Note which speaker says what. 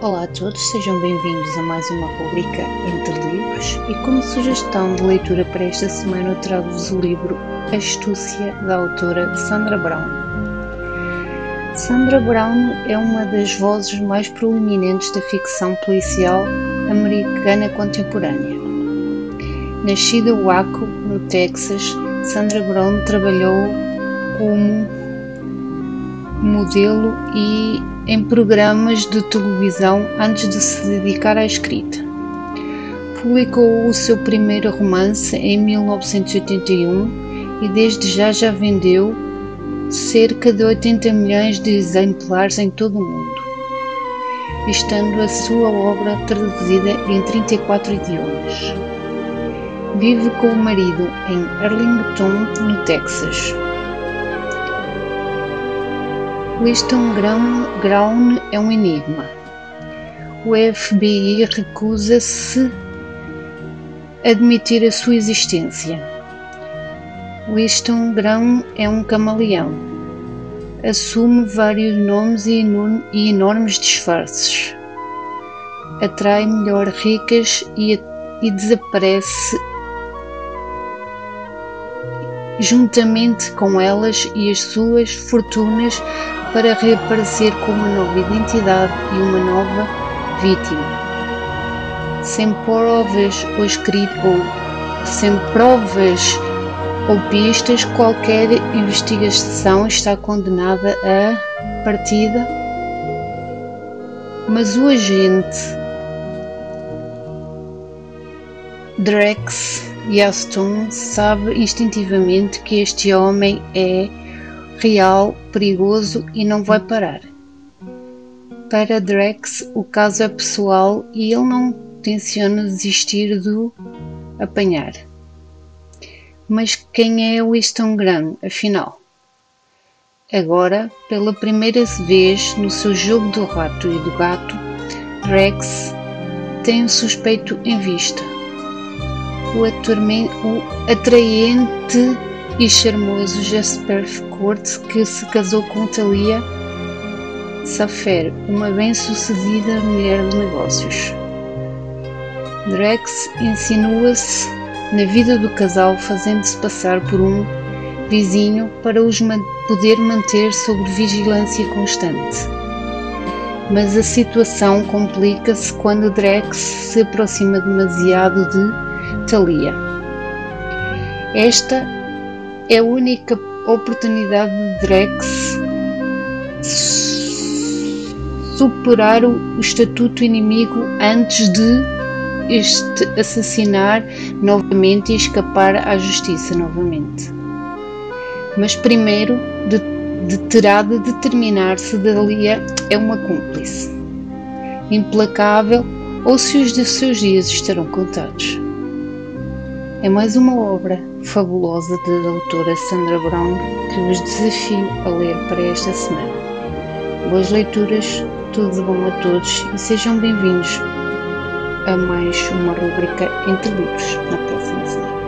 Speaker 1: todos, sejam bem-vindos a mais uma rubrica Entre Livros e como sugestão de leitura para esta semana eu trago-vos o livro Astúcia da autora Sandra Brown. Sandra Brown é uma das vozes mais proeminentes da ficção policial americana contemporânea. Nascida em Waco, no Texas, Sandra Brown trabalhou como modelo e em programas de televisão antes de se dedicar à escrita. Publicou o seu primeiro romance em 1981 e desde já já vendeu cerca de 80 milhões de exemplares em todo o mundo, estando a sua obra traduzida em 34 idiomas. Vive com o marido em Arlington, no Texas. Winston Grown é um enigma. O FBI recusa-se a admitir a sua existência. Winston Grown é um camaleão. Assume vários nomes e, e enormes disfarces. Atrai melhor ricas e, e desaparece juntamente com elas e as suas fortunas para reaparecer com uma nova identidade e uma nova vítima. Sem provas ou escrito ou sem provas ou pistas, qualquer investigação está condenada a partida. Mas o agente Drex Yaston sabe instintivamente que este homem é real, perigoso e não vai parar. Para Drex, o caso é pessoal e ele não tenciona desistir do apanhar. Mas quem é Winston Graham, afinal? Agora, pela primeira vez no seu jogo do rato e do gato, Rex tem um suspeito em vista. O, o atraente e charmoso Jasper Court, que se casou com Talia Safer, uma bem-sucedida mulher de negócios. Drex insinua-se na vida do casal, fazendo-se passar por um vizinho para os poder manter sob vigilância constante. Mas a situação complica-se quando Drex se aproxima demasiado de Talia. Esta é a única oportunidade de Drex superar o estatuto inimigo antes de este assassinar novamente e escapar à justiça novamente. Mas primeiro de, de terá de determinar se Dalia é uma cúmplice implacável ou se os de seus dias estarão contados. É mais uma obra fabulosa da autora Sandra Brown que vos desafio a ler para esta semana. Boas leituras, tudo de bom a todos e sejam bem-vindos a mais uma rubrica Entre Livros na próxima semana.